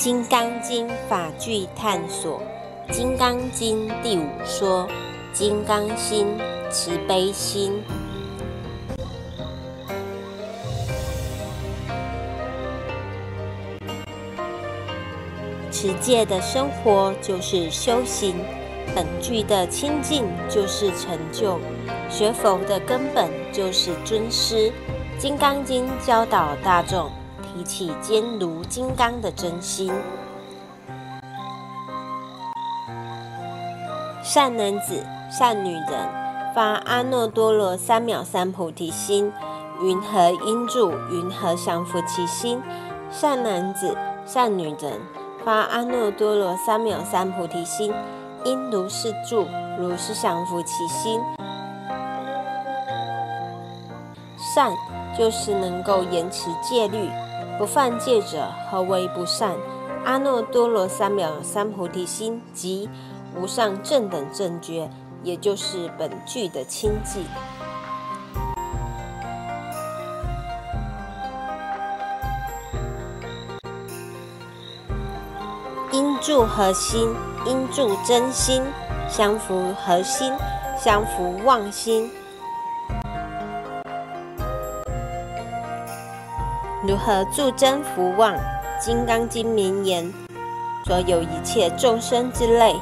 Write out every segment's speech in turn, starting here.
金刚经法句探索，《金刚经》第五说：金刚心，慈悲心。持戒的生活就是修行，本具的清净就是成就，学佛的根本就是尊师。《金刚经》教导大众提起坚如金刚的真心。善男子、善女人发阿耨多罗三藐三菩提心，云何应住？云何降伏其心？善男子、善女人发阿耨多罗三藐三菩提心，应如是住，如是降伏其心。善就是能够严持戒律，不犯戒者，何为不善？阿耨多罗三藐三菩提心即无上正等正觉，也就是本具的清净。应住何心？应住真心。降伏何心？降伏妄心。如何助真福旺？《金刚经》名言：所有一切众生之类。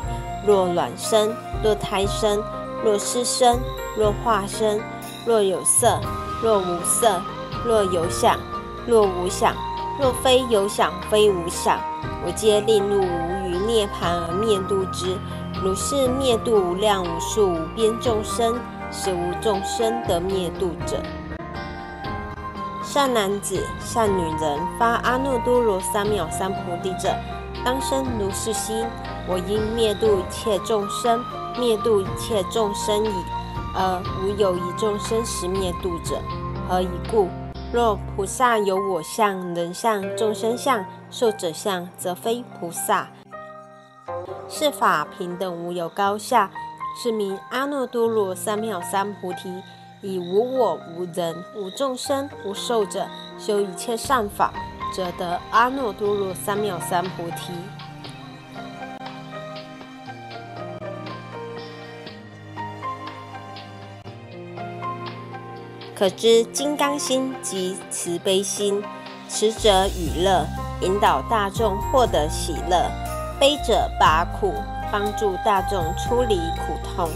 若卵生，若胎生，若湿生，若化生，若有色，若无色，若有想，若无想，若非有想非无想，我皆令入无余涅盘而灭度之。如是灭度无量无数无边众生，是无众生得灭度者。善男子、善女人发阿耨多罗三藐三菩提者，当生如是心。我应灭度一切众生，灭度一切众生矣，而无有一众生实灭度者。何以故？若菩萨有我相、人相、众生相、寿者相，则非菩萨。是法平等无有高下，是名阿耨多罗三藐三菩提。以无我、无人、无众生、无寿者修一切善法，则得阿耨多罗三藐三菩提。可知金刚心即慈悲心，慈者与乐，引导大众获得喜乐；悲者拔苦，帮助大众出离苦痛。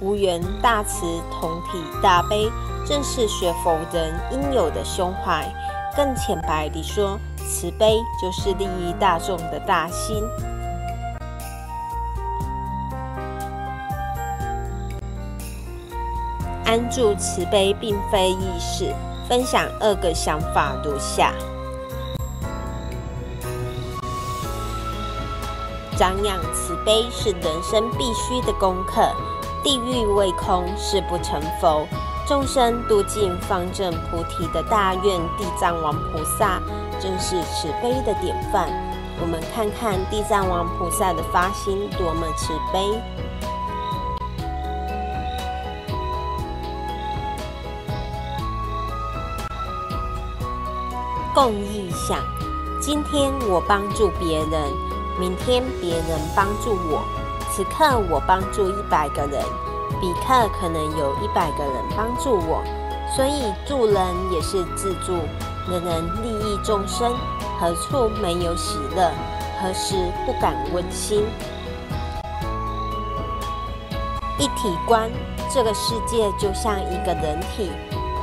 无缘大慈，同体大悲，正是学佛人应有的胸怀。更浅白地说，慈悲就是利益大众的大心。安住慈悲并非易事，分享二个想法如下：长养慈悲是人生必须的功课。地狱未空誓不成佛，众生度尽方正菩提的大愿地藏王菩萨，正是慈悲的典范。我们看看地藏王菩萨的发心多么慈悲。共益想，今天我帮助别人，明天别人帮助我，此刻我帮助一百个人，彼刻可能有一百个人帮助我，所以助人也是自助。人人利益众生，何处没有喜乐？何时不感温馨？一体观，这个世界就像一个人体。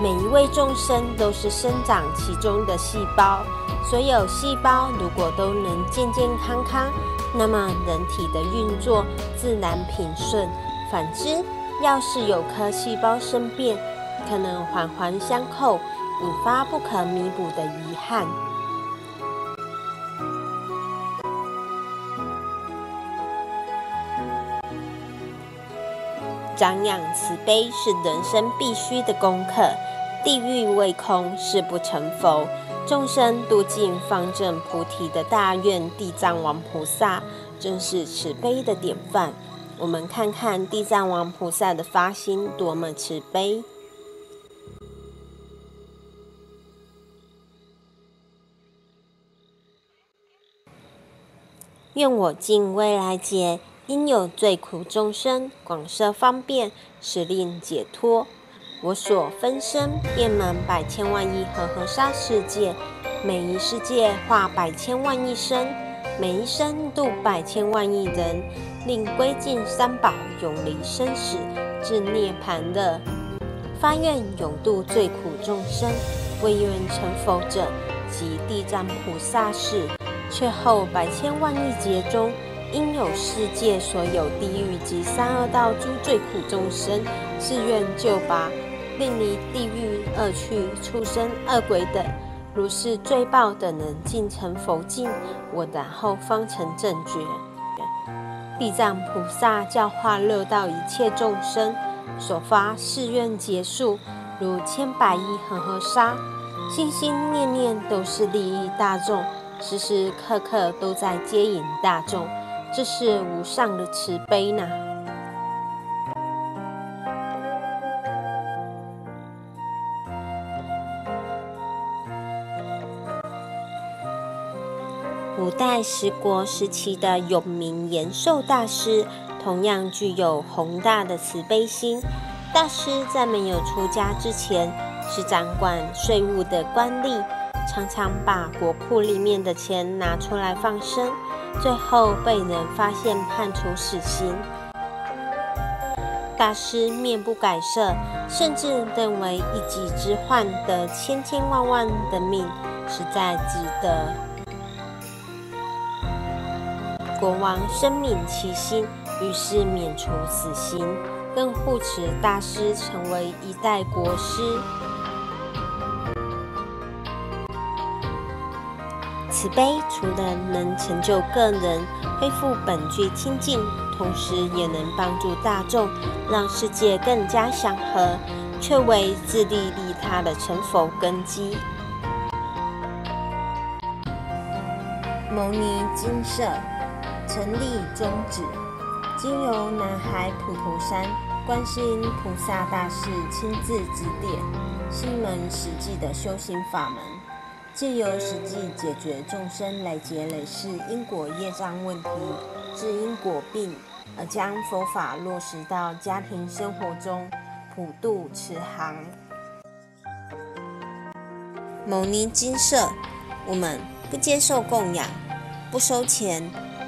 每一位众生都是生长其中的细胞，所有细胞如果都能健健康康，那么人体的运作自然平顺。反之，要是有颗细胞生变，可能环环相扣，引发不可弥补的遗憾。长养慈悲是人生必须的功课。地狱未空誓不成佛，众生度尽方正菩提的大愿地藏王菩萨，正是慈悲的典范。我们看看地藏王菩萨的发心多么慈悲。愿我尽未来劫，因有罪苦众生，广设方便，使令解脱。我所分身，遍满百千万亿和合沙世界，每一世界化百千万亿身，每一生度百千万亿人，令归尽三宝，永离生死，至涅槃的。发愿永度最苦众生，为愿成佛者，即地藏菩萨是。却后百千万亿劫中，应有世界所有地狱及三恶道诸罪苦众生，自愿救拔，令离地狱恶趣、畜生、恶鬼等，如是罪报等人尽成佛境，我然后方成正觉。地藏菩萨教化六道一切众生，所发誓愿结束，如千百亿恒河沙，心心念念都是利益大众。时时刻刻都在接引大众，这是无上的慈悲呢。五代十国时期的永明延寿大师，同样具有宏大的慈悲心。大师在没有出家之前，是掌管税务的官吏。常常把国库里面的钱拿出来放生，最后被人发现判处死刑。大师面不改色，甚至认为一己之患得千千万万的命，实在值得。国王深悯其心，于是免除死刑，更护持大师成为一代国师。慈悲除了能成就个人恢复本具清净，同时也能帮助大众，让世界更加祥和，却为自利利他的成佛根基。牟尼金色成立宗旨，经由南海普陀山观世音菩萨大士亲自指点，是一门实际的修行法门。借由实际解决众生累劫累世因果业障问题，治因果病，而将佛法落实到家庭生活中，普渡慈航。牟尼金舍，我们不接受供养，不收钱，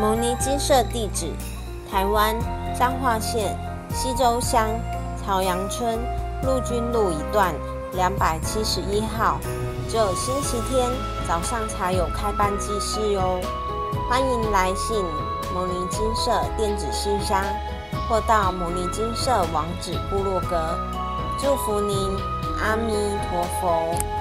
牟尼金舍地址：台湾彰化县西周乡朝阳村。陆军路一段两百七十一号，只有星期天早上才有开班祭祀哟。欢迎来信牟尼金色电子信箱，或到牟尼金色网址部落格。祝福您，阿弥陀佛。